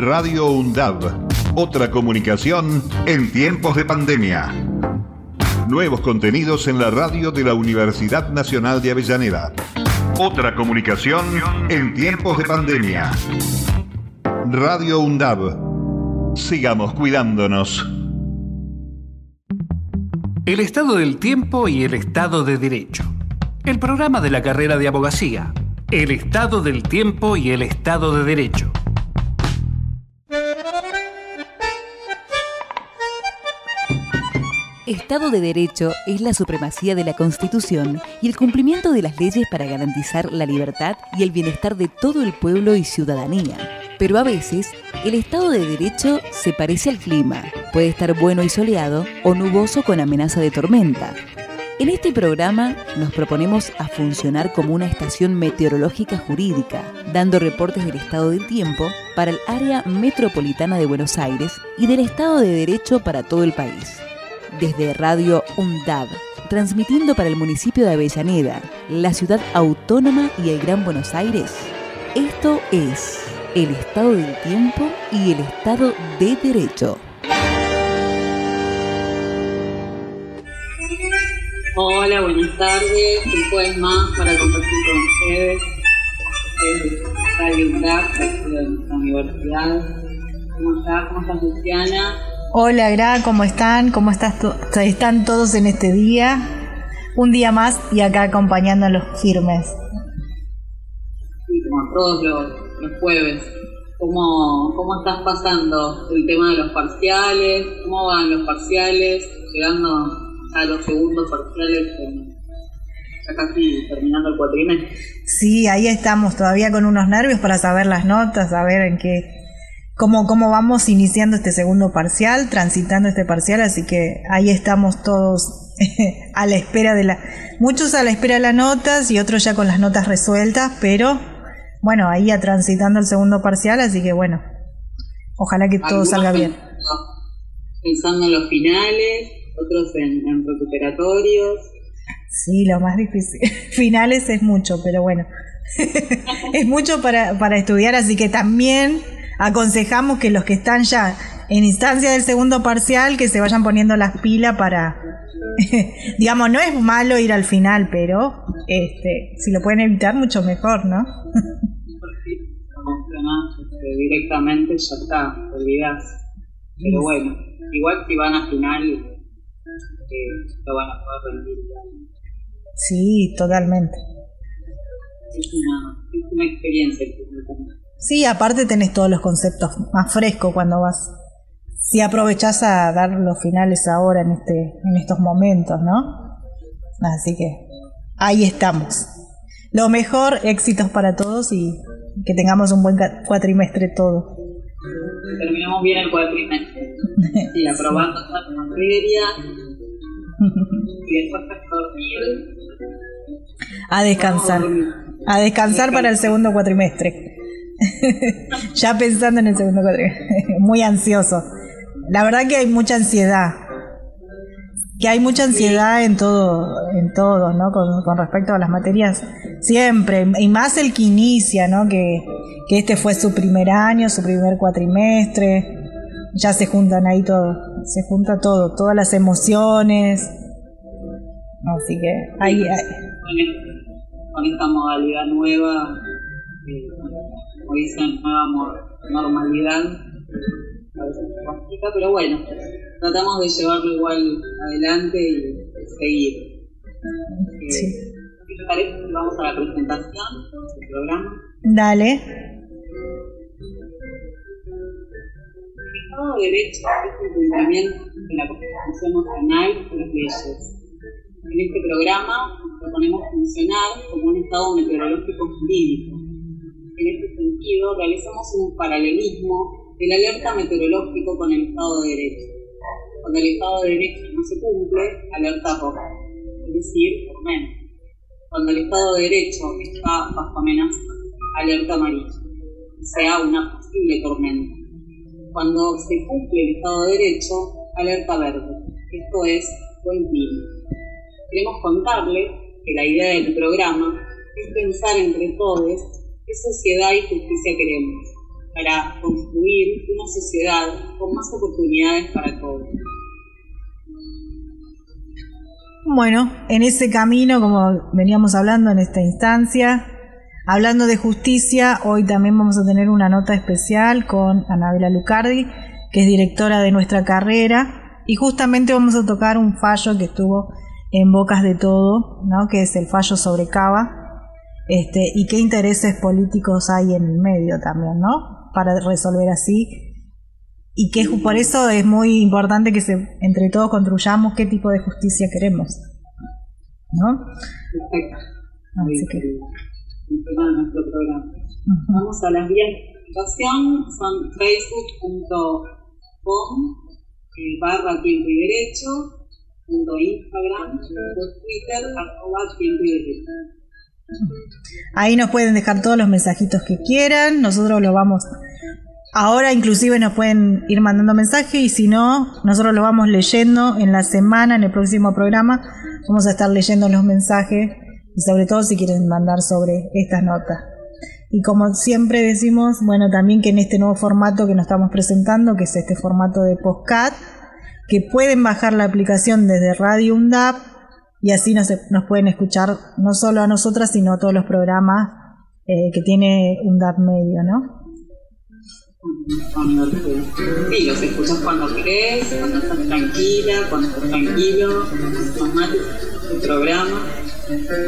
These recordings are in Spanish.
Radio UNDAB. Otra comunicación en tiempos de pandemia. Nuevos contenidos en la radio de la Universidad Nacional de Avellaneda. Otra comunicación en tiempos de pandemia. Radio UNDAB. Sigamos cuidándonos. El estado del tiempo y el estado de derecho. El programa de la carrera de abogacía. El estado del tiempo y el estado de derecho. Estado de Derecho es la supremacía de la Constitución y el cumplimiento de las leyes para garantizar la libertad y el bienestar de todo el pueblo y ciudadanía. Pero a veces, el Estado de Derecho se parece al clima. Puede estar bueno y soleado o nuboso con amenaza de tormenta. En este programa nos proponemos a funcionar como una estación meteorológica jurídica, dando reportes del estado del tiempo para el área metropolitana de Buenos Aires y del Estado de Derecho para todo el país desde Radio UNDAB, transmitiendo para el municipio de Avellaneda, la ciudad autónoma y el Gran Buenos Aires. Esto es el estado del tiempo y el estado de derecho. Hola, buenas tardes. Un jueves más para compartir con ustedes. Radio UNDAB, de nuestra universidad. ¿Cómo estás? ¿Cómo estás, Luciana? Hola, Gra, ¿cómo están? ¿Cómo estás están todos en este día? Un día más y acá acompañando a los firmes. Sí, como todos los, jueves. ¿Cómo, ¿Cómo estás pasando el tema de los parciales? ¿Cómo van los parciales? Llegando a los segundos parciales, ya casi terminando el cuatrimestre. Sí, ahí estamos todavía con unos nervios para saber las notas, saber en qué cómo, cómo vamos iniciando este segundo parcial, transitando este parcial, así que ahí estamos todos a la espera de la... Muchos a la espera de las notas y otros ya con las notas resueltas, pero bueno, ahí ya transitando el segundo parcial, así que bueno, ojalá que todo salga bien. Pensando en los finales, otros en, recuperatorios. Sí, lo más difícil. Finales es mucho, pero bueno. es mucho para, para estudiar, así que también aconsejamos que los que están ya en instancia del segundo parcial, que se vayan poniendo las pilas para, digamos, no es malo ir al final, pero este, si lo pueden evitar, mucho mejor, ¿no? directamente ya está, olvidás. Pero bueno, igual si van a final, eh, lo van a poder rendir. Sí, totalmente. Es una, es una experiencia Sí, aparte tenés todos los conceptos más frescos cuando vas. Si aprovechás a dar los finales ahora en este, en estos momentos, ¿no? Así que ahí estamos. Lo mejor, éxitos para todos y que tengamos un buen cuatrimestre todo. Terminamos bien el cuatrimestre. Sí, aprobando esta materia. Y después dormir. A descansar. A descansar para el segundo cuatrimestre. Ya pensando en el segundo cuatrimestre. Muy ansioso. La verdad que hay mucha ansiedad. Que hay mucha ansiedad en todo, en todo, ¿no? Con, respecto a las materias. Siempre. Y más el que inicia, ¿no? Que, que este fue su primer año, su primer cuatrimestre. Ya se juntan ahí todo. Se junta todo. Todas las emociones. Así que ahí. Con esta modalidad nueva. Eh, como dicen, nueva normalidad, a veces complica, pero bueno, tratamos de llevarlo igual adelante y seguir. Eh, ¿Qué te parece vamos a la presentación del programa? Dale. El Estado de Derecho es el cumplimiento de la Constitución Nacional y las leyes. En este programa proponemos funcionar como un Estado meteorológico jurídico en este sentido, realizamos un paralelismo del alerta meteorológico con el Estado de Derecho. Cuando el Estado de Derecho no se cumple, alerta roja, es decir, tormenta. Cuando el Estado de Derecho está bajo amenaza, alerta amarilla, sea una posible tormenta. Cuando se cumple el Estado de Derecho, alerta verde, esto es buen clima. Queremos contarles que la idea del programa es pensar entre todos ¿Qué sociedad y justicia queremos? para construir una sociedad con más oportunidades para todos. Bueno, en ese camino, como veníamos hablando en esta instancia, hablando de justicia, hoy también vamos a tener una nota especial con Anabela Lucardi, que es directora de nuestra carrera, y justamente vamos a tocar un fallo que estuvo en bocas de todo, ¿no? que es el fallo sobre Cava, este, y qué intereses políticos hay en el medio también, ¿no? Para resolver así y que por eso es muy importante que se, entre todos construyamos qué tipo de justicia queremos. ¿No? Perfecto. Así que. nuestro programa. Vamos a las vías de comunicación, son facebook.com eh, barra tiempo y derecho, punto Instagram, punto Twitter, arroba tiempo y derecho. Ahí nos pueden dejar todos los mensajitos que quieran, nosotros lo vamos Ahora inclusive nos pueden ir mandando mensajes y si no, nosotros lo vamos leyendo en la semana, en el próximo programa. Vamos a estar leyendo los mensajes y sobre todo si quieren mandar sobre estas notas. Y como siempre decimos, bueno, también que en este nuevo formato que nos estamos presentando, que es este formato de postcat, que pueden bajar la aplicación desde Radio UNDAP y así nos, nos pueden escuchar no solo a nosotras, sino a todos los programas eh, que tiene UNDAP Medio, ¿no? cuando sí, los escuchas cuando querés, cuando estás tranquila, cuando estás tranquilo, tomate el programa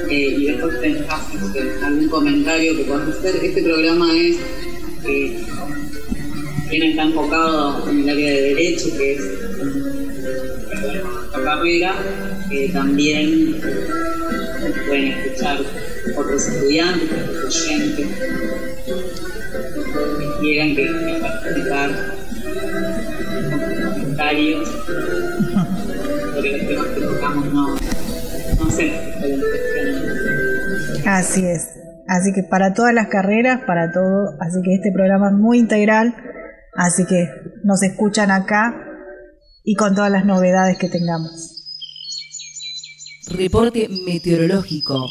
eh, y después tenés algún comentario que puedas hacer. Este programa es eh, está enfocado en el área de derecho, que es la carrera, que también pueden escuchar otros estudiantes, otros oyentes quieran que, participar comentarios sobre los temas que tocamos, no, no sé. Así es. Así que para todas las carreras, para todo, así que este programa es muy integral, así que nos escuchan acá y con todas las novedades que tengamos. Reporte meteorológico.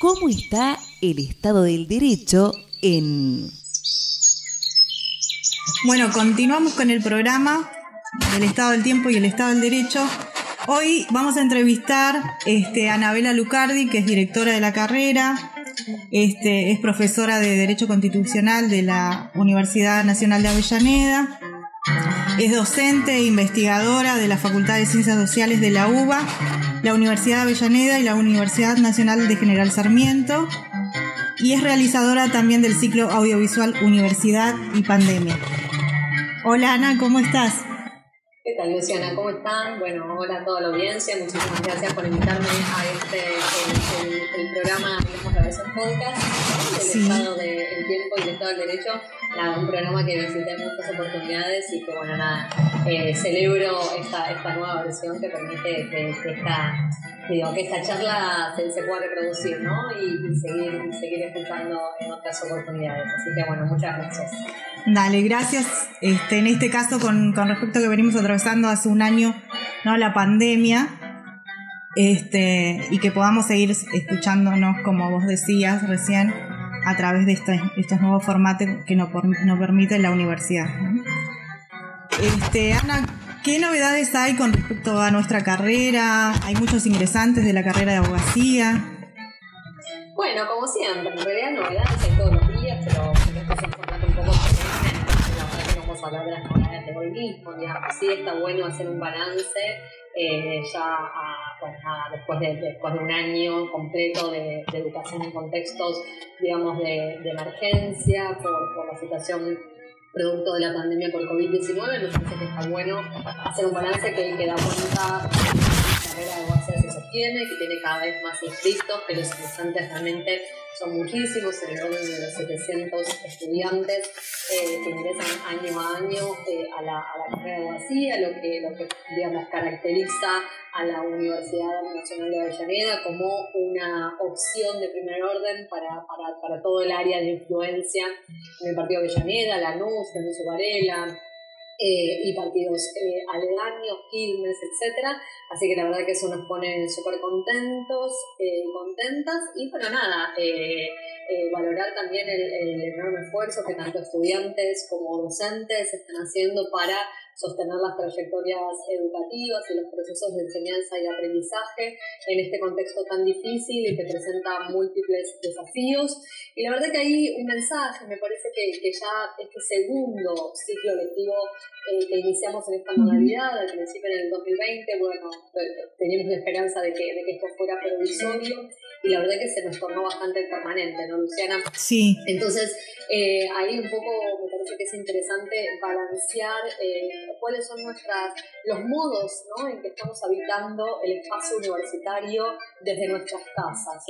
¿Cómo está el estado del derecho en bueno, continuamos con el programa del Estado del Tiempo y el Estado del Derecho. Hoy vamos a entrevistar este, a Anabela Lucardi, que es directora de la carrera, este, es profesora de Derecho Constitucional de la Universidad Nacional de Avellaneda, es docente e investigadora de la Facultad de Ciencias Sociales de la UBA, la Universidad de Avellaneda y la Universidad Nacional de General Sarmiento, y es realizadora también del ciclo audiovisual Universidad y Pandemia. Hola Ana, ¿cómo estás? ¿Qué tal Luciana? ¿Cómo están? Bueno, hola a toda la audiencia, muchísimas gracias por invitarme a este el, programa digamos, la versión podcast del Estado del Tiempo y el Estado del Derecho, un programa que en muchas oportunidades y que bueno nada, eh, celebro esta, esta nueva versión que permite que, esta digo, que esta charla se, se, pueda reproducir ¿no? y, seguir, seguir escuchando en otras oportunidades. Así que bueno, muchas gracias. Dale, gracias. Este, en este caso, con, con respecto a que venimos atravesando hace un año ¿no? la pandemia, este, y que podamos seguir escuchándonos, como vos decías recién, a través de este, estos nuevos formatos que nos, nos permite la universidad. Este, Ana, ¿qué novedades hay con respecto a nuestra carrera? Hay muchos ingresantes de la carrera de abogacía. Bueno, como siempre, en realidad novedades hay todos los días, pero hablar de las novedades de hoy mismo, digamos. Sí está bueno hacer un balance eh, ya pues después, de, después de un año completo de, educación en contextos, digamos, de, emergencia por, la situación producto de la pandemia por COVID-19, me parece que está bueno hacer un balance que, da cuenta carrera de base se sostiene, que tiene cada vez más inscritos, pero los ingresantes realmente son muchísimos, en el orden de los 700 estudiantes eh, que ingresan año a año eh, a, la, a, la, carrera de abogacía, lo que, lo que digamos, caracteriza a la Universidad Nacional de Avellaneda como una opción de primer orden para, para, para todo el área de influencia en el partido Avellaneda, la NUS, Nucio Varela, eh, y partidos eh, aledaños, Quilmes, etcétera. Así que la verdad que eso nos pone súper contentos, eh, contentas y para nada, valorar también el, el, enorme esfuerzo que tanto estudiantes como docentes están haciendo para sostener las trayectorias educativas y los procesos de enseñanza y aprendizaje en este contexto tan difícil y que presenta múltiples desafíos. Y la verdad que hay un mensaje, me parece que, que ya este segundo ciclo lectivo eh, que iniciamos en esta modalidad, al principio en el 2020, bueno, teníamos la esperanza de que, de que esto fuera provisorio y la verdad que se nos tornó bastante permanente, ¿no, Luciana? Sí. Entonces, eh, ahí un poco me parece que es interesante balancear eh, cuáles son nuestras, los modos ¿no? en que estamos habitando el espacio universitario desde nuestras casas.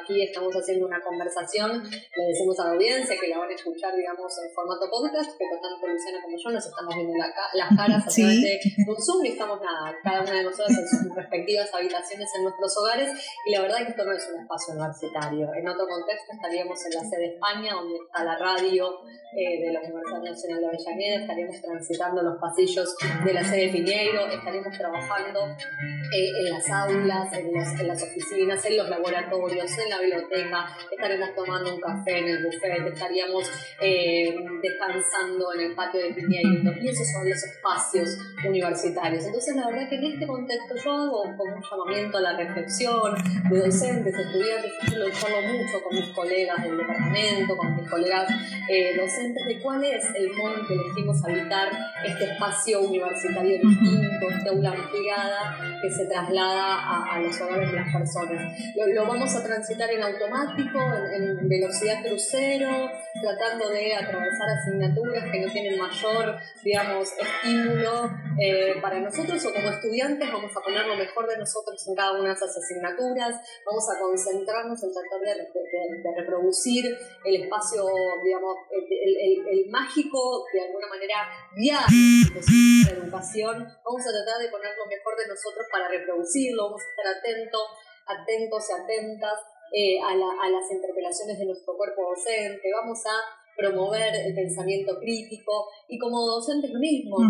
Aquí estamos haciendo una conversación, le decimos a la audiencia que la van a escuchar, digamos, en formato podcast, pero tanto Luciana como yo nos estamos viendo las caras a través de un Zoom y estamos nada, cada una de nosotros en sus respectivas habitaciones en nuestros hogares y la verdad que esto no es un espacio universitario. En otro contexto estaríamos en la sede de España, donde está la radio eh, de la Universidad Nacional de Avellaneda, estaríamos transitando los de la sede de Piñeiro, estaríamos trabajando eh, en las aulas, en, en, las oficinas, en los laboratorios, en la biblioteca, estaríamos tomando un café en el buffet, estaríamos eh, descansando en el patio de Piñeiro, y esos son los espacios universitarios. Entonces, la verdad que en este contexto yo hago como un llamamiento a la reflexión de docentes, estudiantes, yo lo hablo mucho con mis colegas del departamento, con mis colegas eh, docentes, de cuál es el modo en que elegimos habitar este espacio universitario distinto, esta aula ampliada que se traslada a, los hogares de las personas. Lo, vamos a transitar en automático, en, velocidad crucero, tratando de atravesar asignaturas que no tienen mayor, digamos, estímulo eh, para nosotros. O como estudiantes vamos a poner lo mejor de nosotros en cada una de esas asignaturas, vamos a concentrarnos en tratar de, reproducir el espacio, digamos, el, el, mágico, de alguna manera, viaje de educación, vamos a tratar de poner lo mejor de nosotros para reproducirlo, vamos a estar atentos, atentos y atentas eh, a, a las interpelaciones de nuestro cuerpo docente, vamos a promover el pensamiento crítico y como docentes mismos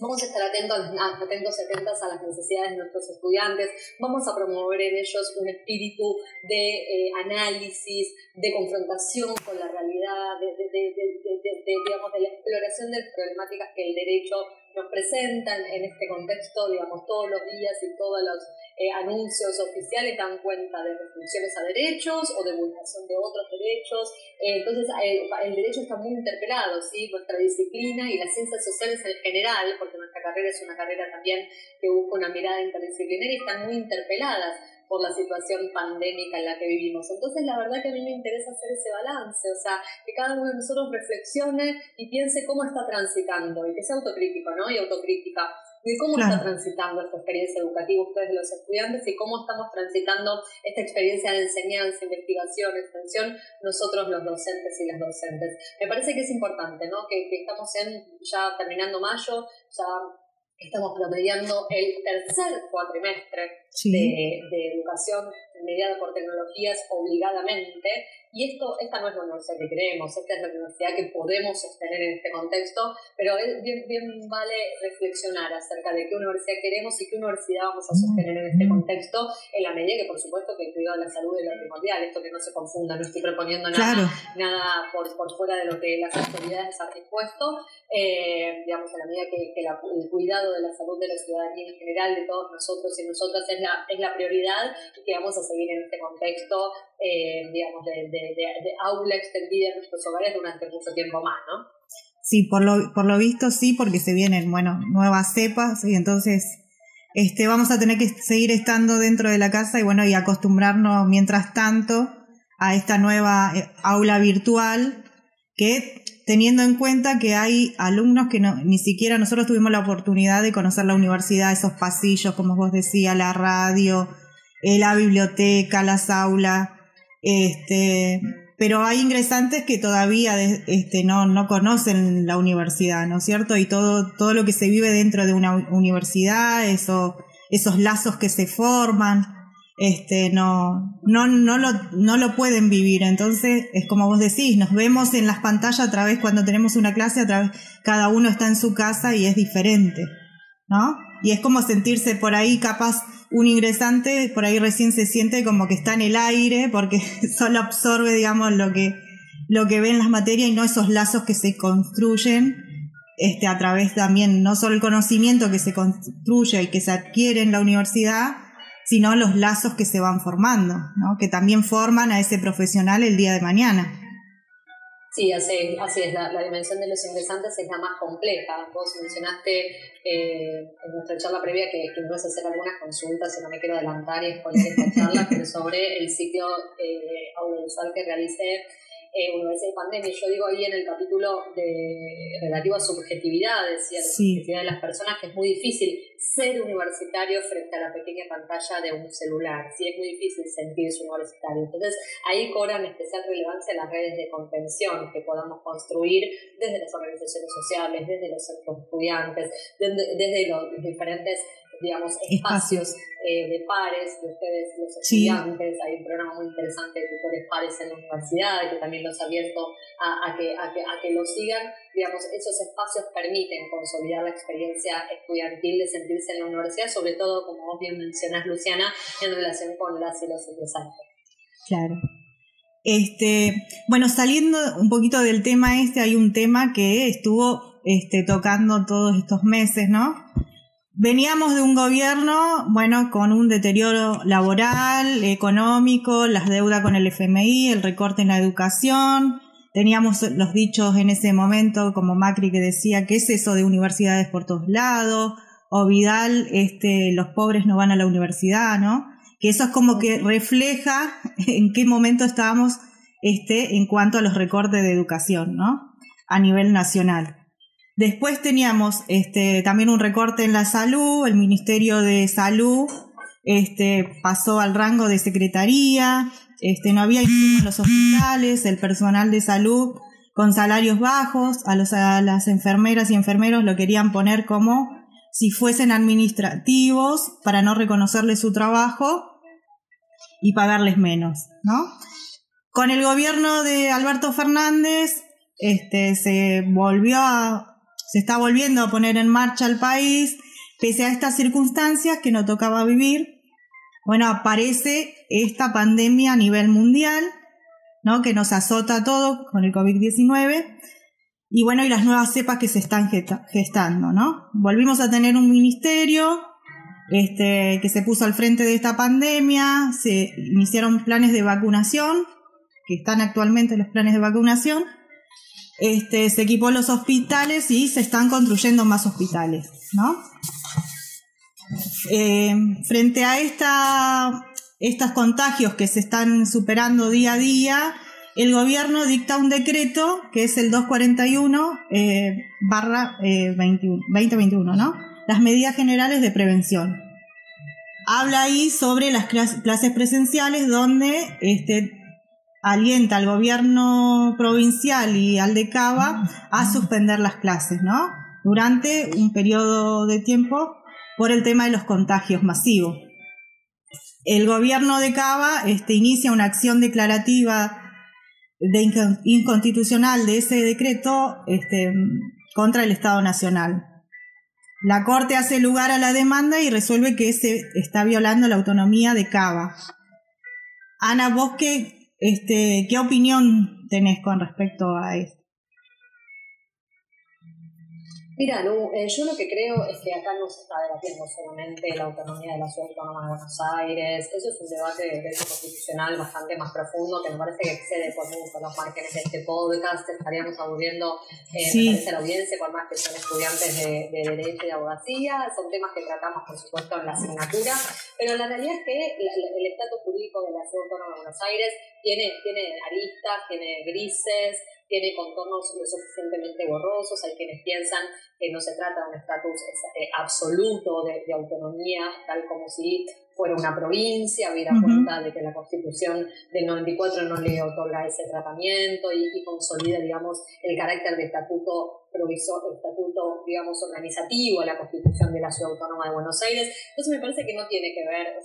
vamos a estar atentos, atentos y atentas a las necesidades de nuestros estudiantes, vamos a promover en ellos un espíritu de eh, análisis, de confrontación con la realidad, de, digamos, de la exploración de las problemáticas que el derecho nos presentan en este contexto, digamos, todos los días y todos los eh, anuncios oficiales dan cuenta de restricciones a derechos o de vulneración de otros derechos. Eh, entonces, eh, el derecho está muy interpelado, ¿sí? Nuestra disciplina y las ciencias sociales en general, porque nuestra carrera es una carrera también que busca una mirada interdisciplinaria, están muy interpeladas por la situación pandémica en la que vivimos. Entonces, la verdad que a mí me interesa hacer ese balance, o sea, que cada uno de nosotros reflexione y piense cómo está transitando y que sea autocrítico, ¿no? Y autocrítica de cómo está transitando esta experiencia educativa ustedes los estudiantes y cómo estamos transitando esta experiencia de enseñanza, investigación, extensión, nosotros los docentes y las docentes. Me parece que es importante, ¿no? Que, estamos en, ya terminando mayo, ya estamos promediando el tercer cuatrimestre de, de educación mediada por tecnologías obligadamente. Y esto, esta no es la universidad que creemos, esta es la universidad que podemos sostener en este contexto, pero es bien, bien vale reflexionar acerca de qué universidad queremos y qué universidad vamos a sostener en este contexto, en la medida que por supuesto que el cuidado de la salud es lo primordial, esto que no se confunda, no estoy proponiendo nada, nada por, por fuera de lo que las autoridades han dispuesto, eh, digamos, en la medida que, el cuidado de la salud de la ciudadanía en general, de todos nosotros y nosotras es la, es la prioridad que vamos a seguir en este contexto, eh, digamos, de, de, aula extendida en nuestros hogares durante mucho tiempo más, ¿no? Sí, por lo, por lo visto sí, porque se vienen, bueno, nuevas cepas y entonces este, vamos a tener que seguir estando dentro de la casa y bueno, y acostumbrarnos mientras tanto a esta nueva eh, aula virtual que teniendo en cuenta que hay alumnos que no, ni siquiera nosotros tuvimos la oportunidad de conocer la universidad, esos pasillos, como vos decías, la radio, eh, la biblioteca, las aulas, este, pero hay ingresantes que todavía este, no, no conocen la universidad, ¿no es cierto? Y todo, todo lo que se vive dentro de una universidad, eso, esos lazos que se forman. Este, no, no, no, lo, no lo pueden vivir. Entonces, es como vos decís, nos vemos en las pantallas a través, cuando tenemos una clase, a través, cada uno está en su casa y es diferente, ¿no? Y es como sentirse por ahí capaz un ingresante, por ahí recién se siente como que está en el aire, porque solo absorbe, digamos, lo que, lo que ve en las materias y no esos lazos que se construyen este, a través también, no solo el conocimiento que se construye y que se adquiere en la universidad, sino los lazos que se van formando, ¿no? que también forman a ese profesional el día de mañana. Sí, así, así es, la, dimensión de los ingresantes es la más compleja. Vos mencionaste eh, en nuestra charla previa que, que no es hacer algunas consultas, si no me quiero adelantar y exponer esta charla, pero sobre el ciclo eh, audiovisual que realicé eh, Universidad de Pandemia. Yo digo ahí en el capítulo de relativo a subjetividades y a la subjetividad de las personas que es muy difícil ser universitario frente a la pequeña pantalla de un celular. Sí, es muy difícil sentirse universitario. Entonces, ahí cobran especial relevancia las redes de contención que podamos construir desde las organizaciones sociales, desde los estudiantes, desde, desde los diferentes digamos, espacios eh, de pares de ustedes, los estudiantes. Hay un programa muy interesante de tutores pares en la universidad que también los ha abierto a, a, que, a, que, a que lo sigan. Digamos, esos espacios permiten consolidar la experiencia estudiantil de sentirse en la universidad, sobre todo, como vos bien mencionás, Luciana, en relación con las y los ingresantes. Claro. Este, bueno, saliendo un poquito del tema este, hay un tema que estuvo este, tocando todos estos meses, ¿no? Veníamos de un gobierno, bueno, con un deterioro laboral, económico, las deudas con el FMI, el recorte en la educación. Teníamos los dichos en ese momento, como Macri que decía, ¿qué es eso de universidades por todos lados? O Vidal, este, los pobres no van a la universidad, ¿no? Que eso es como que refleja en qué momento estábamos, este, en cuanto a los recortes de educación, ¿no? A nivel nacional. Después teníamos este, también un recorte en la salud, el Ministerio de Salud este, pasó al rango de secretaría, este, no había en los hospitales, el personal de salud con salarios bajos, a, a las enfermeras y enfermeros lo querían poner como si fuesen administrativos para no reconocerles su trabajo y pagarles menos, ¿no? Con el gobierno de Alberto Fernández, este, se volvió a, se está volviendo a poner en marcha el país, pese a estas circunstancias que no tocaba vivir. Bueno, aparece esta pandemia a nivel mundial, ¿no? Que nos azota a todo con el COVID-19. Y bueno, y las nuevas cepas que se están gestando, ¿no? Volvimos a tener un ministerio este, que se puso al frente de esta pandemia, se iniciaron planes de vacunación, que están actualmente los planes de vacunación, este, se equipó los hospitales y se están construyendo más hospitales, ¿no? Eh, frente a esta, estos contagios que se están superando día a día, el gobierno dicta un decreto que es el 241 eh, barra 2021, eh, ¿no? Las medidas generales de prevención. Habla ahí sobre las clases presenciales donde este, alienta al gobierno provincial y al de Cava a suspender las clases, ¿no? Durante un periodo de tiempo por el tema de los contagios masivos. El gobierno de Cava este, inicia una acción declarativa de inconstitucional de ese decreto este, contra el Estado Nacional. La Corte hace lugar a la demanda y resuelve que se está violando la autonomía de Cava. Ana Bosque este, ¿Qué opinión tenés con respecto a esto? Mira, eh, yo lo que creo es que acá no se está debatiendo solamente la autonomía de la Ciudad Autónoma de Buenos Aires. Eso es un debate de derecho constitucional bastante más profundo que me parece que excede por mucho los márgenes de este podcast. Estaríamos aburriendo eh, la audiencia con más que son estudiantes de, Derecho y de Abogacía. Son temas que tratamos, por supuesto, en la asignatura. Pero la realidad es que el estatus jurídico de la Ciudad Autónoma de Buenos Aires tiene, tiene aristas, tiene grises, tiene contornos lo suficientemente borrosos, hay quienes piensan que no se trata de un estatus eh, absoluto de, autonomía, tal como si fuera una provincia, hubiera cuenta de que la constitución del 94 no le otorga ese tratamiento y, consolida, digamos, el carácter de estatuto provisor, estatuto, digamos, organizativo a la constitución de la Ciudad Autónoma de Buenos Aires. Entonces me parece que no tiene que ver,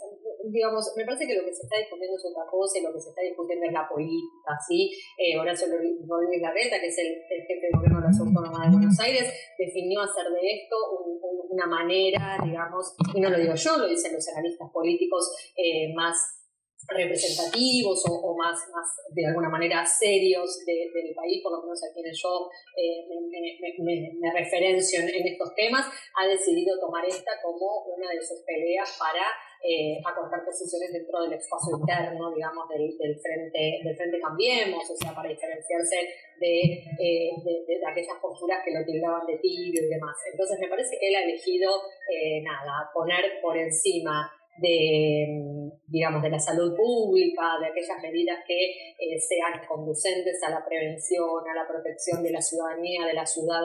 digamos, me parece que lo que se está discutiendo es otra cosa y lo que se está discutiendo es la política, ¿sí? Eh, Horacio Rodríguez Larreta, que es el, jefe de gobierno de la Autónoma de Buenos Aires, definió hacer de esto una manera, digamos, y no lo digo yo, lo dicen los analistas políticos eh, más representativos o, más, más, de alguna manera, serios del país, por lo menos a quienes yo eh, me, referencio en, estos temas, ha decidido tomar esta como una de sus peleas para eh, acortar posiciones dentro del espacio interno, digamos, del, frente, del frente Cambiemos, o sea, para diferenciarse de, eh, de, aquellas posturas que lo tildaban de tibio y demás. Entonces, me parece que él ha elegido, eh, nada, poner por encima de, digamos, de la salud pública, de aquellas medidas que eh, sean conducentes a la prevención, a la protección de la ciudadanía, de la ciudad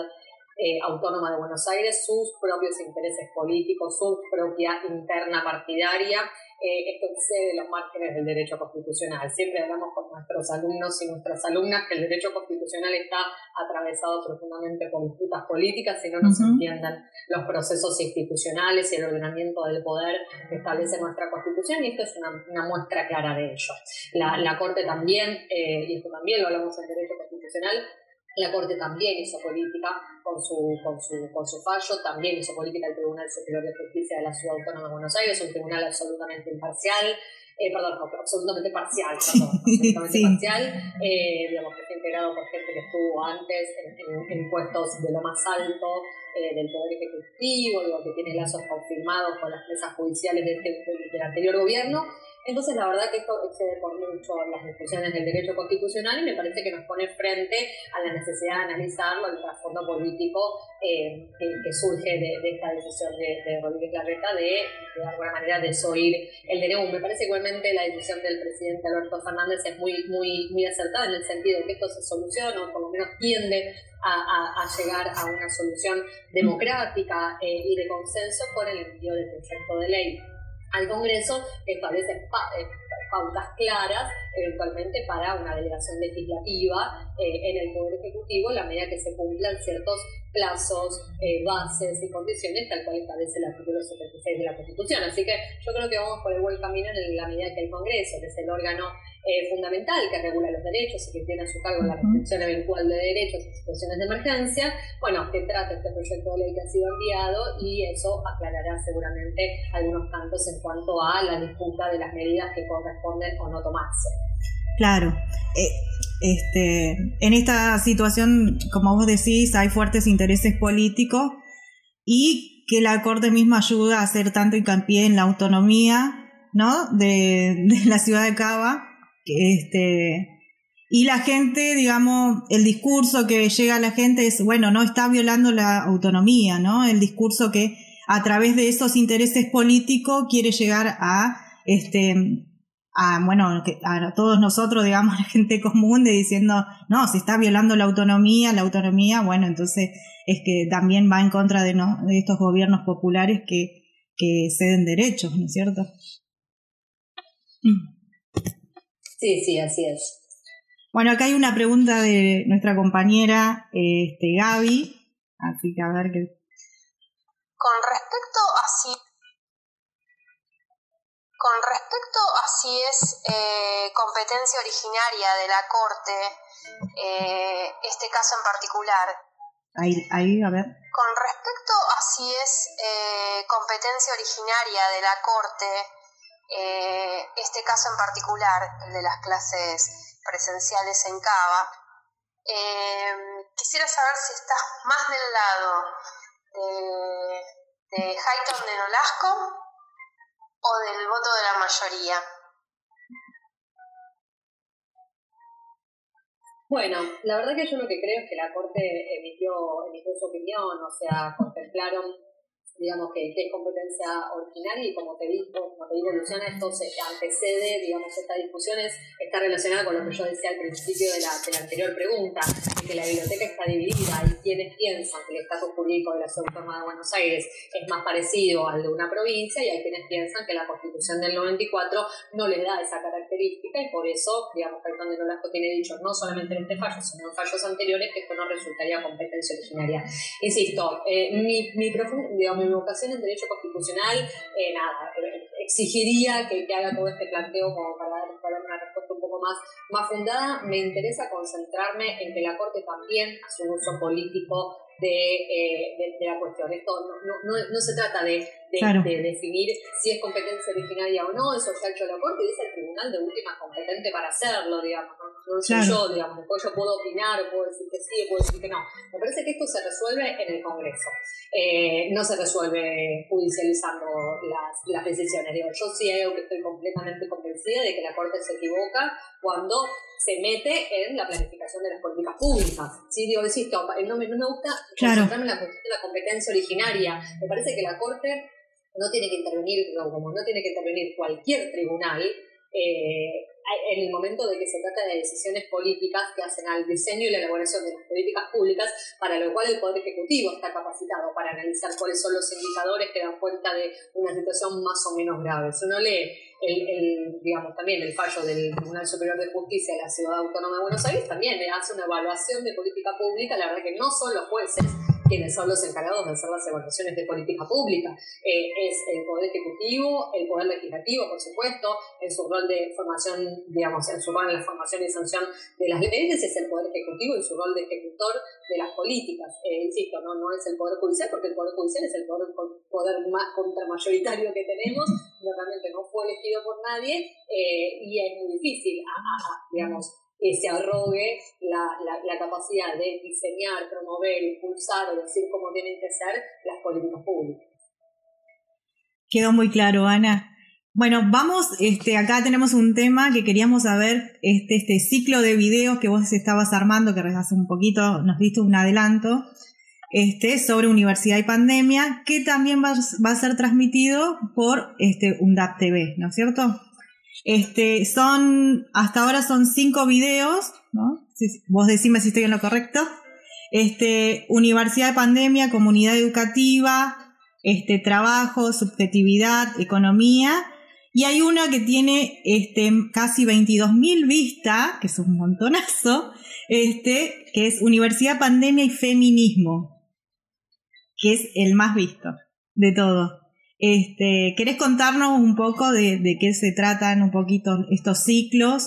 eh, autónoma de Buenos Aires, sus propios intereses políticos, su propia interna partidaria eh, esto excede los márgenes del derecho constitucional. Siempre hablamos con nuestros alumnos y nuestras alumnas que el derecho constitucional está atravesado profundamente por disputas políticas y no nos entiendan los procesos institucionales y el ordenamiento del poder que establece nuestra constitución y esto es una, muestra clara de ello. La, la Corte también, eh, y esto también lo hablamos en derecho constitucional, la Corte también hizo política con su, con su, con su fallo, también hizo política el Tribunal Superior de Justicia de la Ciudad Autónoma de Buenos Aires, un tribunal absolutamente imparcial, eh, perdón, absolutamente parcial, perdón, absolutamente parcial, eh, digamos que está integrado por gente que estuvo antes en, puestos de lo más alto eh, del Poder Ejecutivo, digo, que tiene lazos confirmados con las mesas judiciales de, del anterior gobierno, entonces, la verdad que esto excede por mucho las discusiones del derecho constitucional y me parece que nos pone frente a la necesidad de analizarlo, el trasfondo político eh, que, surge de, esta decisión de, Rodríguez Larreta de, de alguna manera, desoír el DNU. Me parece igualmente la decisión del presidente Alberto Fernández es muy, muy, muy acertada en el sentido de que esto se soluciona o por lo menos tiende a, llegar a una solución democrática eh, y de consenso por el envío del proyecto de ley al Congreso que establece eh, pautas claras eventualmente para una delegación legislativa eh, en el Poder Ejecutivo, la medida que se cumplan ciertos plazos, eh, bases y condiciones tal cual establece el artículo 76 de la Constitución. Así que yo creo que vamos por el buen camino en la medida que el Congreso, que es el órgano eh, fundamental que regula los derechos y que tiene a su cargo la restricción eventual de derechos en situaciones de emergencia, bueno, que trata este proyecto de ley que ha sido enviado y eso aclarará seguramente algunos cantos en cuanto a la disputa de las medidas que corresponden o no tomarse. Claro. Eh, este, en esta situación, como vos decís, hay fuertes intereses políticos y que la Corte misma ayuda a hacer tanto hincapié en la autonomía ¿no? de, de la ciudad de Cava este, y la gente, digamos, el discurso que llega a la gente es, bueno, no está violando la autonomía, ¿no? El discurso que a través de esos intereses políticos quiere llegar a, este, a, bueno, a todos nosotros, digamos, la gente común, de diciendo, no, se está violando la autonomía, la autonomía, bueno, entonces es que también va en contra de, ¿no? de estos gobiernos populares que, que ceden derechos, ¿no es cierto? Mm. Sí, sí, así es. Bueno, acá hay una pregunta de nuestra compañera este, Gaby, así que a ver qué. Con respecto. Con respecto a si es eh, competencia originaria de la Corte, eh, este caso en particular. Ahí, ahí, a ver. Con respecto a si es eh, competencia originaria de la Corte, este caso en particular, el de las clases presenciales en Cava, quisiera saber si estás más del lado de, de Hayton de Nolasco o del voto de la mayoría. Bueno, la verdad que yo lo que creo es que la Corte emitió, emitió su opinión, o sea, contemplaron digamos que, es competencia originaria y como te digo, como te digo Luciana, esto se antecede, digamos, esta discusión está relacionada con lo que yo decía al principio de la, de la anterior pregunta, de que la biblioteca está dividida y quienes piensan que el estatus jurídico de la Ciudad Autónoma de Buenos Aires es más parecido al de una provincia y hay quienes piensan que la Constitución del 94 no le da esa característica y por eso, digamos, Fernando de Nolasco tiene dicho no solamente en este fallo, sino en fallos anteriores que esto no resultaría competencia originaria. Insisto, eh, mi, mi, digamos, mi vocación en derecho constitucional, eh, nada, exigiría que, que, haga todo este planteo como para dar, una respuesta un poco más, más fundada. Me interesa concentrarme en que la Corte también hace un uso político eh, de, de, la cuestión. Esto no, no, no, se trata de, de, definir si es competencia originaria o no, eso ya ha hecho la Corte y es el tribunal de última competente para hacerlo, digamos. No, soy yo, digamos. Después yo puedo opinar, puedo decir que sí, puedo decir que no. Me parece que esto se resuelve en el Congreso. Eh, no se resuelve judicializando las, las decisiones. Digo, yo sí algo que estoy completamente convencida de que la Corte se equivoca cuando se mete en la planificación de las políticas públicas. ¿sí? Digo, insisto, no me, no me gusta concentrarme en la cuestión de la competencia originaria. Me parece que la Corte no tiene que intervenir, como no tiene que intervenir cualquier tribunal, eh, en el momento de que se trata de decisiones políticas que hacen al diseño y la elaboración de las políticas públicas, para lo cual el Poder Ejecutivo está capacitado para analizar cuáles son los indicadores que dan cuenta de una situación más o menos grave. Si uno lee el, digamos, también el fallo del Tribunal Superior de Justicia de la Ciudad Autónoma de Buenos Aires, también hace una evaluación de política pública, la verdad que no son los jueces quienes son los encargados de hacer las evaluaciones de política pública. Eh, es el Poder Ejecutivo, el Poder Legislativo, por supuesto, en su rol de formación, digamos, en su rol en la formación y sanción de las leyes, es el Poder Ejecutivo en su rol de ejecutor de las políticas. Eh, insisto, no, no es el Poder Judicial, porque el Poder Judicial es el poder, poder más contramayoritario que tenemos, realmente no fue elegido por nadie eh, y es muy difícil, digamos, que se arrogue la, la, capacidad de diseñar, promover, impulsar o decir cómo tienen que ser las políticas públicas. Quedó muy claro, Ana. Bueno, vamos, este, acá tenemos un tema que queríamos saber, este, este ciclo de videos que vos estabas armando, que hace un poquito nos diste un adelanto, este, sobre universidad y pandemia, que también va, va a ser transmitido por este, UNDAP TV, ¿no es cierto? Este, son, hasta ahora son cinco videos, ¿no? vos decime si estoy en lo correcto. Este, universidad de pandemia, comunidad educativa, este, trabajo, subjetividad, economía. Y hay una que tiene este, casi 22.000 vistas, que es un montonazo, este, que es Universidad, Pandemia y Feminismo, que es el más visto de todos. Este, ¿Querés contarnos un poco de, de qué se tratan un poquito estos ciclos?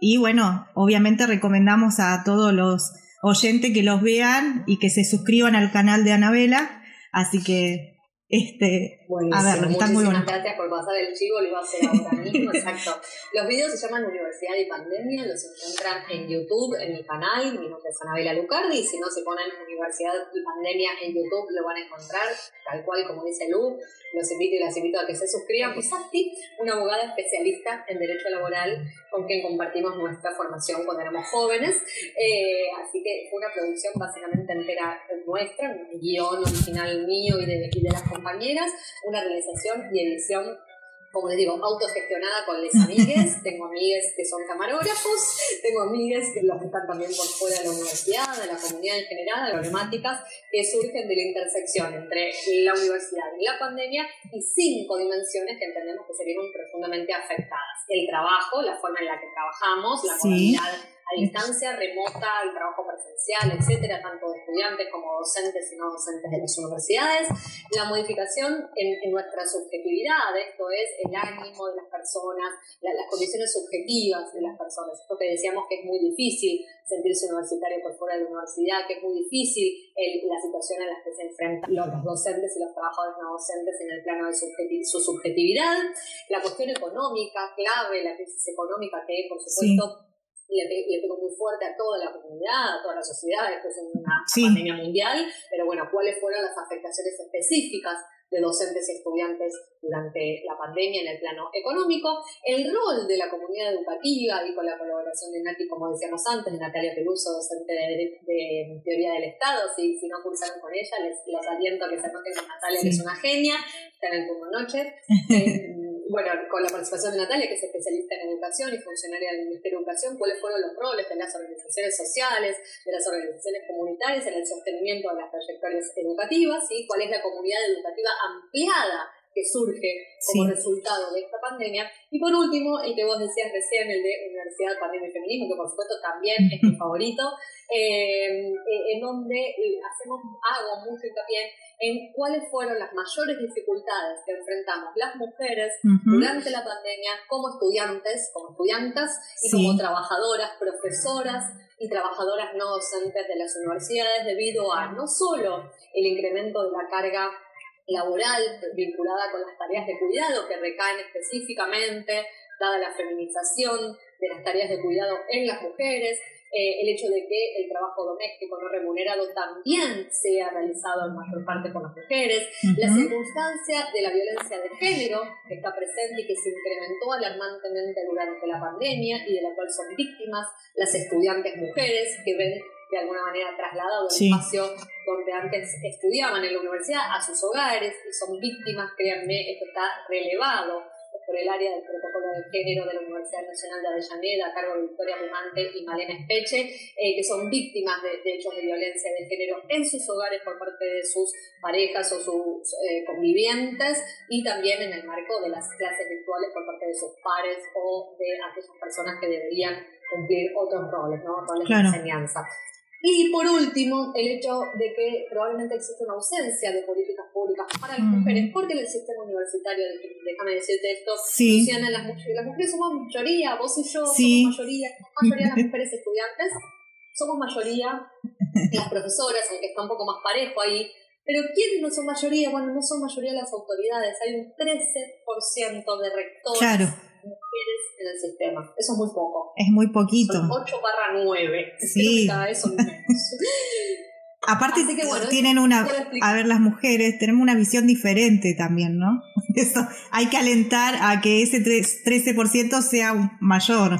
Y bueno, obviamente recomendamos a todos los oyentes que los vean y que se suscriban al canal de Anabela. Así que este, a ver, está muy bueno. gracias por pasar el chivo, lo iba a hacer ahora mismo, exacto. Los videos se llaman Universidad y Pandemia, los encuentran en YouTube, en mi canal, mi nombre es Anabela Lucardi, si no se ponen Universidad y Pandemia en YouTube lo van a encontrar, tal cual como dice Lu, los invito y las invito a que se suscriban, pues Santi, una abogada especialista en Derecho Laboral con quien compartimos nuestra formación cuando éramos jóvenes, eh, así que fue una producción básicamente entera nuestra, un guion original mío y de, y de las compañeras, una realización y edición como les digo, autogestionada con les amigues. tengo amigues que son camarógrafos, tengo amigues que los que están también por fuera de la universidad, de la comunidad en general, problemáticas que surgen de la intersección entre la universidad y la pandemia y cinco dimensiones que entendemos que serían profundamente afectadas. El trabajo, la forma en la que trabajamos, la comunidad a distancia, remota, el trabajo presencial, etcétera, tanto de estudiantes como docentes y no docentes de las universidades. La modificación en, nuestra subjetividad, esto es el ánimo de las personas, las condiciones subjetivas de las personas. Esto que decíamos que es muy difícil sentirse universitario por fuera de la universidad, que es muy difícil la situación en la que se enfrentan los, docentes y los trabajadores no docentes en el plano de su subjetividad. La cuestión económica, clave, la crisis económica que, por supuesto, le, le pego muy fuerte a toda la comunidad, a toda la sociedad, esto es una pandemia mundial, pero bueno, ¿cuáles fueron las afectaciones específicas de docentes y estudiantes durante la pandemia en el plano económico, el rol de la comunidad educativa y con la colaboración de Nati, como decíamos antes, de Natalia Peluso, docente de, Teoría del Estado, si, si no cursaron con ella, les, aliento a que se anoten con Natalia, que es una genia, está en el turno noche. bueno, con la participación de Natalia, que es especialista en educación y funcionaria del Ministerio de Educación, cuáles fueron los roles de las organizaciones sociales, de las organizaciones comunitarias en el sostenimiento de las trayectorias educativas, y cuál es la comunidad educativa ampliada que surge como resultado de esta pandemia. Y por último, el que vos decías recién, el de Universidad, Pandemia y Feminismo, que por supuesto también es mi favorito, eh, eh, en donde hacemos, hago mucho hincapié en cuáles fueron las mayores dificultades que enfrentamos las mujeres durante la pandemia como estudiantes, como estudiantas y como trabajadoras, profesoras y trabajadoras no docentes de las universidades debido a no solo el incremento de la carga laboral vinculada con las tareas de cuidado que recaen específicamente, dada la feminización de las tareas de cuidado en las mujeres, eh, el hecho de que el trabajo doméstico no remunerado también sea realizado en mayor parte por las mujeres, la circunstancia de la violencia de género que está presente y que se incrementó alarmantemente durante la pandemia y de la cual son víctimas las estudiantes mujeres que ven de alguna manera trasladado del espacio donde antes estudiaban en la universidad a sus hogares y son víctimas, créanme, esto está relevado por el área del protocolo de género de la Universidad Nacional de Avellaneda, a cargo de Victoria Bumante y Malena Espeche, eh, que son víctimas de, hechos de violencia de género en sus hogares por parte de sus parejas o sus eh, convivientes y también en el marco de las clases virtuales por parte de sus pares o de aquellas personas que deberían cumplir otros roles, ¿no? roles de enseñanza. Y por último, el hecho de que probablemente existe una ausencia de políticas públicas para las mujeres, porque en el sistema universitario, déjame decirte esto, sí. las mujeres. Las mujeres somos mayoría, vos y yo somos mayoría, somos mayoría las mujeres estudiantes, somos mayoría las profesoras, aunque está un poco más parejo ahí. Pero ¿quiénes no son mayoría? Bueno, no son mayoría las autoridades. Hay un 13% de rectores claro mujeres en el sistema. Eso es muy poco. Es muy poquito. Son 8 barra 9. Sí. Cada vez son menos. Aparte tienen una, a ver las mujeres, tenemos una visión diferente también, ¿no? Eso, hay que alentar a que ese 13% sea mayor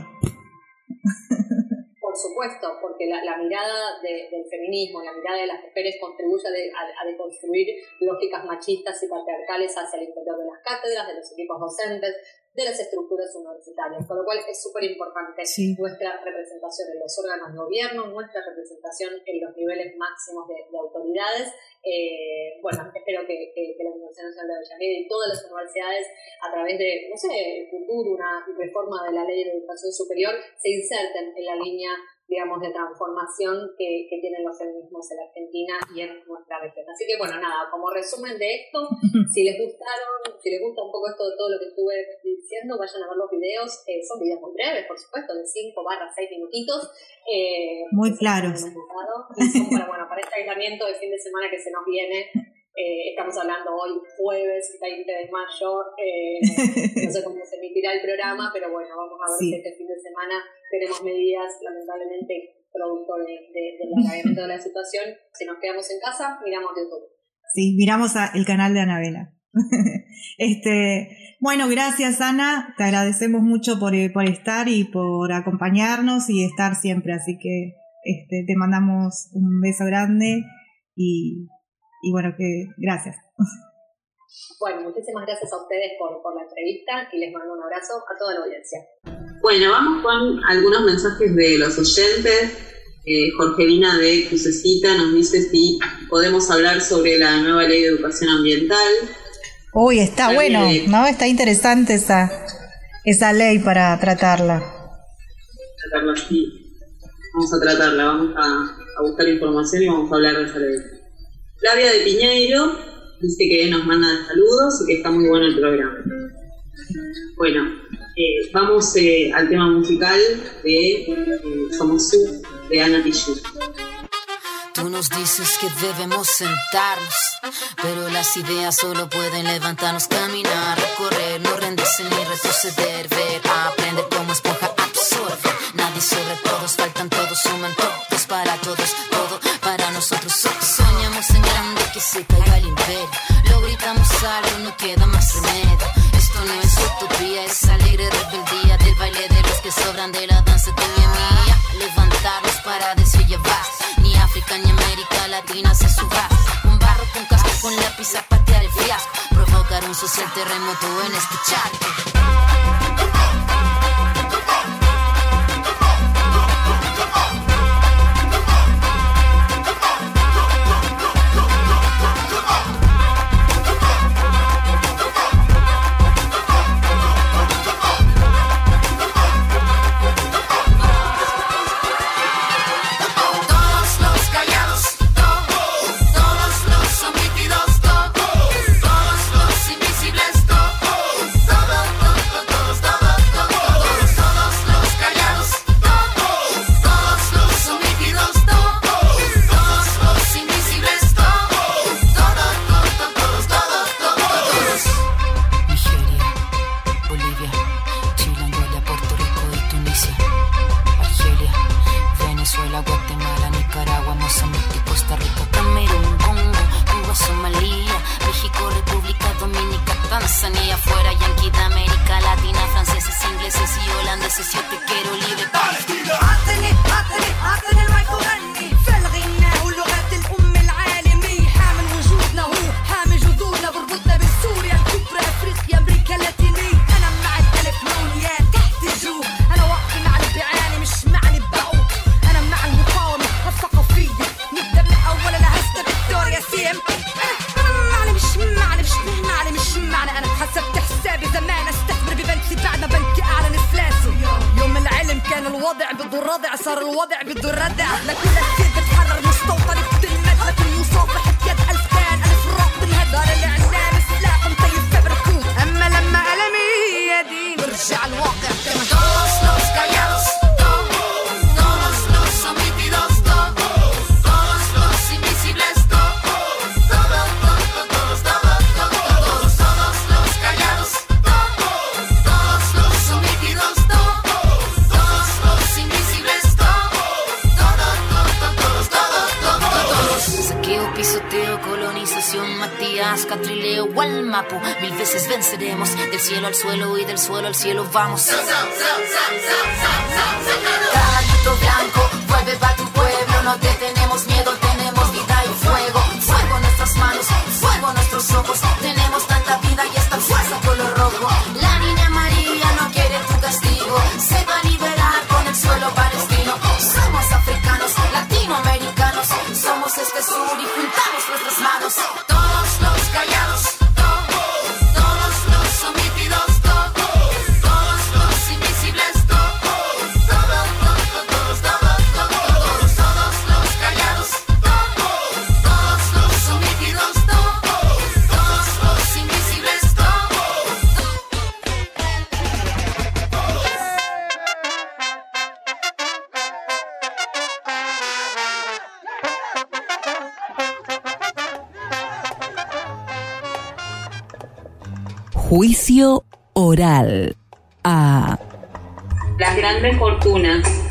supuesto, porque la, mirada del feminismo, la mirada de las mujeres contribuye a, deconstruir lógicas machistas y patriarcales hacia el interior de las cátedras, de los equipos docentes, de las estructuras universitarias, con lo cual es súper importante nuestra representación en los órganos de gobierno, nuestra representación en los niveles máximos de, autoridades. Eh, bueno, espero que, la Universidad Nacional de Avellaneda y todas las universidades, a través de, no sé, el futuro, una reforma de la ley de educación superior, se inserten en la línea digamos, de transformación que, que, tienen los feminismos en la Argentina y en nuestra región. Así que, bueno, nada, como resumen de esto, si les gustaron, si les gusta un poco esto de todo lo que estuve diciendo, vayan a ver los videos, eh, son videos muy breves, por supuesto, de 5 barra 6 minutitos. Eh, muy claros. para, bueno, para este aislamiento de fin de semana que se nos viene, eh, estamos hablando hoy, jueves 20 de mayo. Eh, no sé cómo se emitirá el programa, pero bueno, vamos a ver si este fin de semana tenemos medidas, lamentablemente, producto de, del agravamiento de la situación. Si nos quedamos en casa, miramos YouTube. Sí, miramos el canal de Anabela. este, bueno, gracias Ana, te agradecemos mucho por, por estar y por acompañarnos y estar siempre, así que este, te mandamos un beso grande y y bueno, que gracias. Bueno, muchísimas gracias a ustedes por, por la entrevista y les mando un abrazo a toda la audiencia. Bueno, vamos con algunos mensajes de los oyentes. Eh, Jorgelina de Crucecita nos dice si podemos hablar sobre la nueva ley de educación ambiental. Uy, está bueno, ¿no? Está interesante esa, esa ley para tratarla. Tratarla, sí. Vamos a tratarla, vamos a, a buscar información y vamos a hablar de esa ley. Flavia de Piñeiro dice que nos manda saludos y que está muy bueno el programa. Bueno, eh, vamos eh, al tema musical de eh, Somos Su de Ana Tijoux. Tú nos dices que debemos sentarnos, pero las ideas solo pueden levantarnos, caminar, recorrer, no rendirse ni retroceder, ver, aprender vamos. Juicio oral a Las grandes fortunas.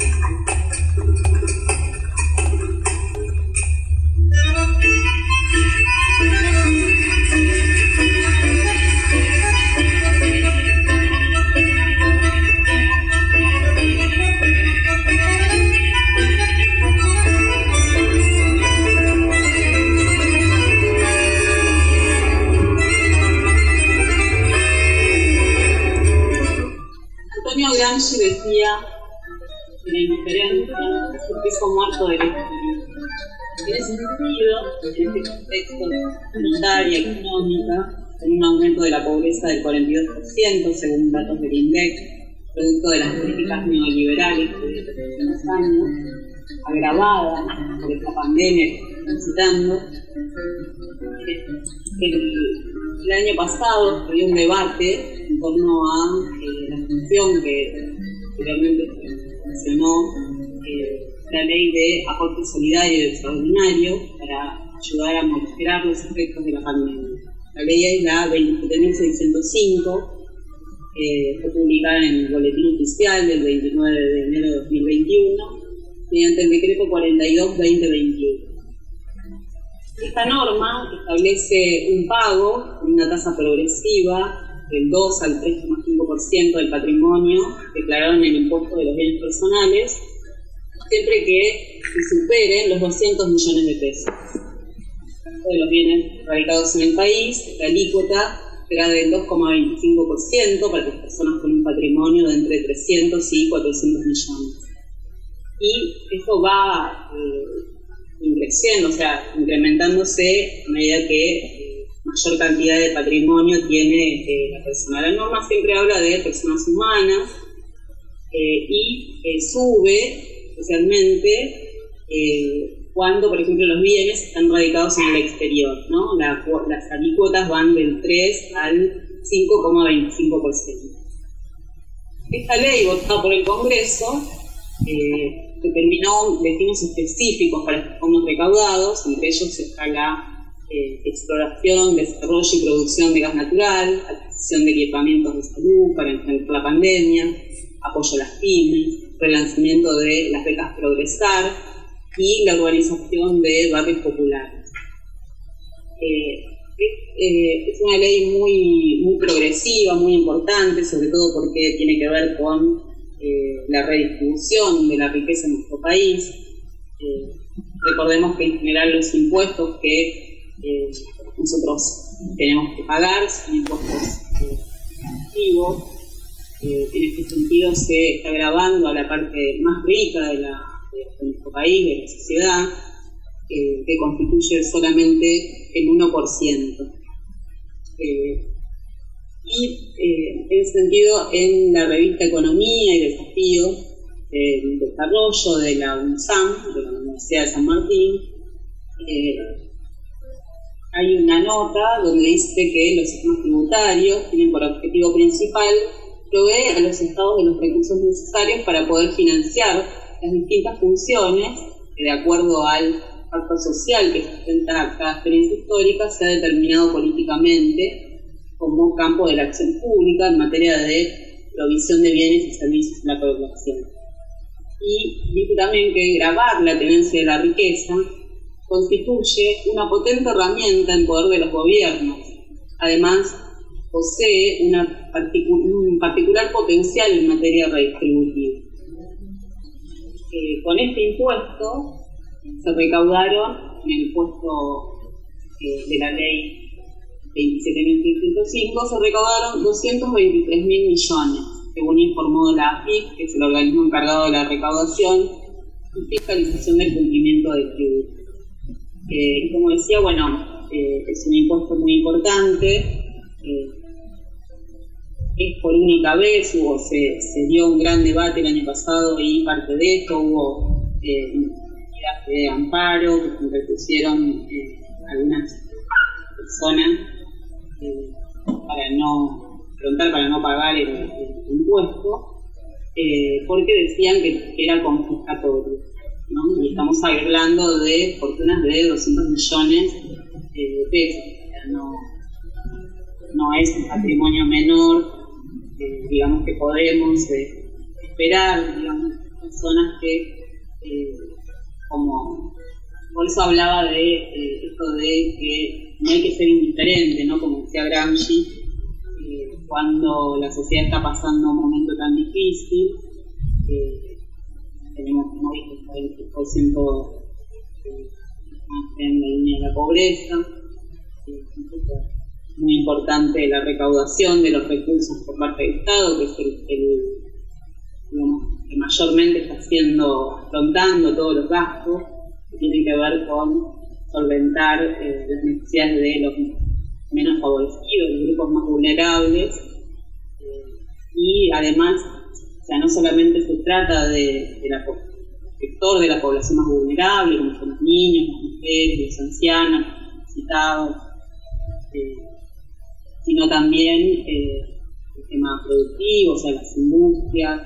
Del 42%, según datos del INDEC, producto de las políticas neoliberales de los últimos años, agravada por esta pandemia que estamos citando, el, año pasado había un debate en torno a eh, la función que se mencionó, eh, la ley de aporte solidario y extraordinario para ayudar a modificar los efectos de la pandemia. La ley es la 27.605, eh, fue publicada en el Boletín Oficial del 29 de enero de 2021, mediante el decreto 42-2021. Esta norma establece un pago, una tasa progresiva del 2 al 3,5% del patrimonio declarado en el impuesto de los bienes personales, siempre que se superen los 200 millones de pesos. De los bienes radicados en el país, la alícuota será del 2,25% para las personas con un patrimonio de entre 300 y 400 millones. Y esto va eh, creciendo, o sea, incrementándose a medida que eh, mayor cantidad de patrimonio tiene eh, la persona. La norma siempre habla de personas humanas eh, y sube especialmente cuando, por ejemplo, los bienes están radicados en el exterior. ¿no? La las alícuotas van del 3 al 5,25%. Esta ley votada por el Congreso eh, determinó destinos específicos para estos fondos recaudados, entre ellos está la eh, exploración, desarrollo y producción de gas natural, adquisición de equipamientos de salud para enfrentar la pandemia, apoyo a las pymes, relanzamiento de las becas Progresar y la urbanización de barrios populares. Eh, eh, es una ley muy, muy progresiva, muy importante, sobre todo porque tiene que ver con eh, la redistribución de la riqueza en nuestro país. Recordemos que en general los impuestos que nosotros tenemos que pagar son impuestos activos. en este sentido se está grabando a la parte más rica de, la, de nuestro país, de la sociedad, que constituye solamente el 1%. Eh, y eh, en ese sentido, en la revista Economía y Desafío del Desarrollo de la UNSAM, de la Universidad de San Martín, eh, hay una nota donde dice que los sistemas tributarios tienen por objetivo principal proveer a los estados de los recursos necesarios para poder financiar las distintas funciones que de acuerdo al pacto social que sustenta cada experiencia histórica se ha determinado políticamente como campo de la acción pública en materia de provisión de bienes y servicios a la población. Y dice también que grabar la tenencia de la riqueza constituye una potente herramienta en poder de los gobiernos. Además, posee un particular potencial en materia redistributiva. Eh, con este impuesto se recaudaron en el puesto eh, de la ley 27.605, se recaudaron 223 mil millones, según informó la AFIC, que es el organismo encargado de la recaudación y fiscalización del cumplimiento del tributo. Eh, como decía, bueno, eh, es un impuesto muy importante, es por única vez, hubo, se, se, dio un gran debate el año pasado y parte de esto hubo de amparo que interpusieron eh, algunas personas eh, para no preguntar para no pagar el, impuesto eh, porque decían que era confiscatorio ¿no? y estamos hablando de fortunas de 200 millones de pesos no, no es un patrimonio menor digamos que podemos esperar digamos personas que como por eso hablaba de eh, esto de que no hay que ser indiferente, ¿no? Como decía Gramsci, eh, cuando la sociedad está pasando un momento tan difícil, eh, tenemos como el 20% en la línea de la pobreza, muy importante la recaudación de los recursos por parte del Estado, que es el, que mayormente está haciendo, afrontando todos los gastos que tienen que ver con solventar eh, las necesidades de los menos favorecidos, los grupos más vulnerables. Eh, y además, o sea, no solamente se trata de, sector de la población más vulnerable, como son los niños, las mujeres, los ancianos, los necesitados, eh, sino también el tema productivo, o sea, las industrias,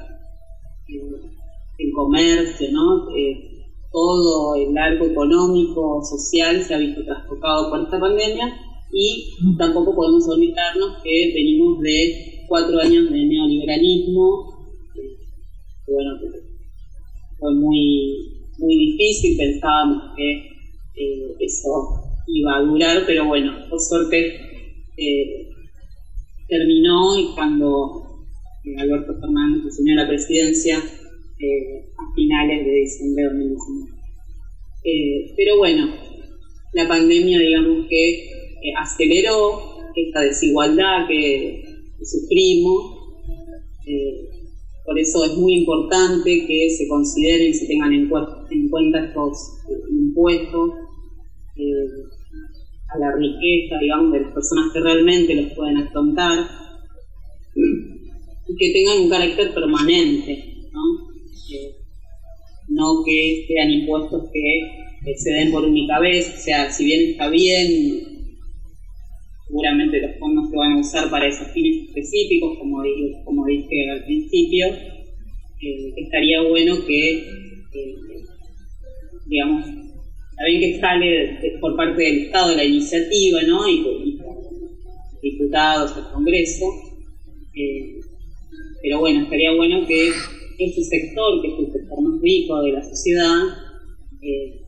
el comercio, ¿no? Eh, todo el arco económico, social se ha visto trastocado por esta pandemia y tampoco podemos olvidarnos que venimos de cuatro años de neoliberalismo, que, bueno, fue muy, muy difícil, pensábamos que eh, eso iba a durar, pero bueno, por suerte eh, terminó y cuando Alberto Fernández asumió la presidencia eh, a finales de diciembre de 2019. Eh, pero bueno, la pandemia digamos que eh, aceleró esta desigualdad que, sufrimos, por eso es muy importante que se consideren y se tengan en, en cuenta estos impuestos a la riqueza, digamos, de las personas que realmente los pueden afrontar y que tengan un carácter permanente, ¿no? no que sean impuestos que se den por única vez, o sea, si bien está bien, seguramente los fondos se van a usar para esos fines específicos, como dije, como dije al principio, eh, estaría bueno que, eh, digamos, saben que sale por parte del Estado la iniciativa, ¿no? Y, diputados, al Congreso, eh, pero bueno, estaría bueno que ese sector, que es el sector más rico de la sociedad, eh,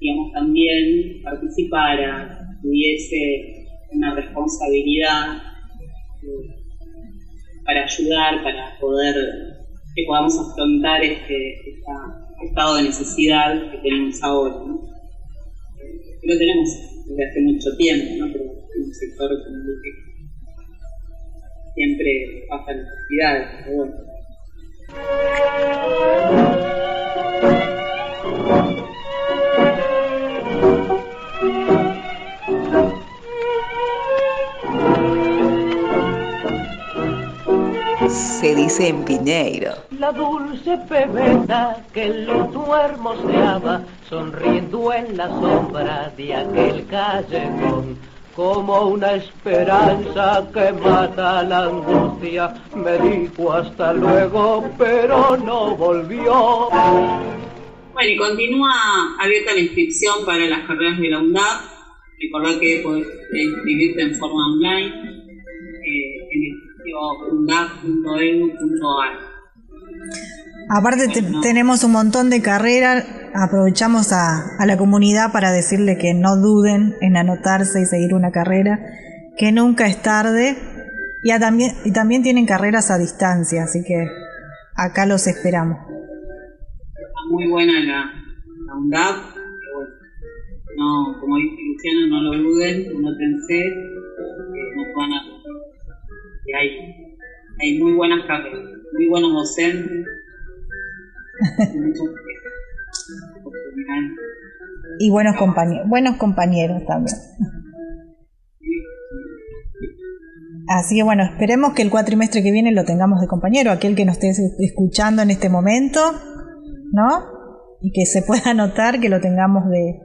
digamos, también participara, pudiese una responsabilidad eh, para ayudar, para poder que podamos afrontar este, este estado de necesidad que tenemos ahora. ¿no? Lo tenemos desde hace mucho tiempo, ¿no? pero en un sector como que siempre pasa necesidades. Pero bueno. Se dice en Piñeiro. La dulce pebeta que lo duermo hermoseaba, sonriendo en la sombra de aquel callejón. Como una esperanza que mata la angustia, me dijo hasta luego, pero no volvió. Bueno, y continúa abierta la inscripción para las carreras de la UNDAP. Recordá que podés inscribirte en forma online Aparte te- tenemos un montón de carreras, aprovechamos a, a la comunidad para decirle que no duden en anotarse y seguir una carrera, que nunca es tarde, y, a también, y también tienen carreras a distancia, así que acá los esperamos. Está muy buena la, la UNDAP. bueno, no, como dice Luciano, no lo duden, anótense, que nos van a... que hay, hay muy buenas carreras, muy buenos docentes, y muchas oportunidades. Y buenos compañeros, buenos compañeros también. Así que bueno, esperemos que el cuatrimestre que viene lo tengamos de compañero, aquel que nos esté escuchando en este momento, ¿no? Y que se pueda notar que lo tengamos de,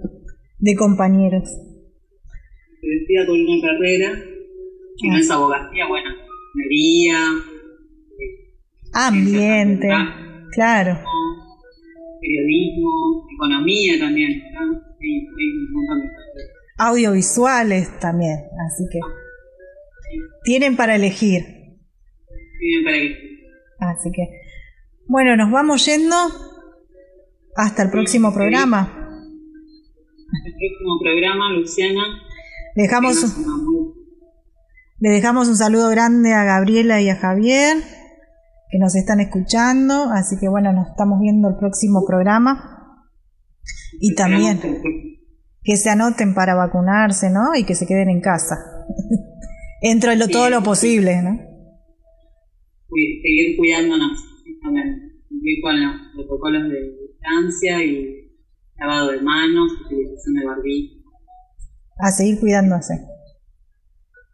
de compañeros. Se decida con una carrera, si no es abogacía, bueno, minería, Ambiente, claro. periodismo, economía también, ¿no? Hay, hay un montón de carreras. Audiovisuales también, así que tienen para elegir. Tienen para que Así que, bueno, nos vamos yendo hasta el próximo programa. el próximo programa, Luciana, dejamos, tengas una muy le dejamos un saludo grande a Gabriela y a Javier que nos están escuchando. Así que, bueno, nos estamos viendo el próximo programa. Y también que se anoten para vacunarse, ¿no? Y que se queden en casa. Dentro de lo, todo lo posible, ¿no? seguir cuidándonos, también, cumplir con los protocolos de distancia y lavado de manos, utilización de barbijo. A seguir cuidándose.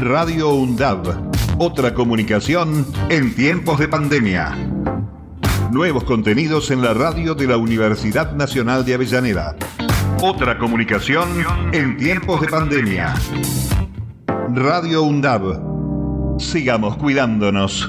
Radio UNDAB. Otra comunicación en tiempos de pandemia. Nuevos contenidos en la radio de la Universidad Nacional de Avellaneda. Otra comunicación en tiempos de pandemia. Radio UNDAB. Sigamos cuidándonos.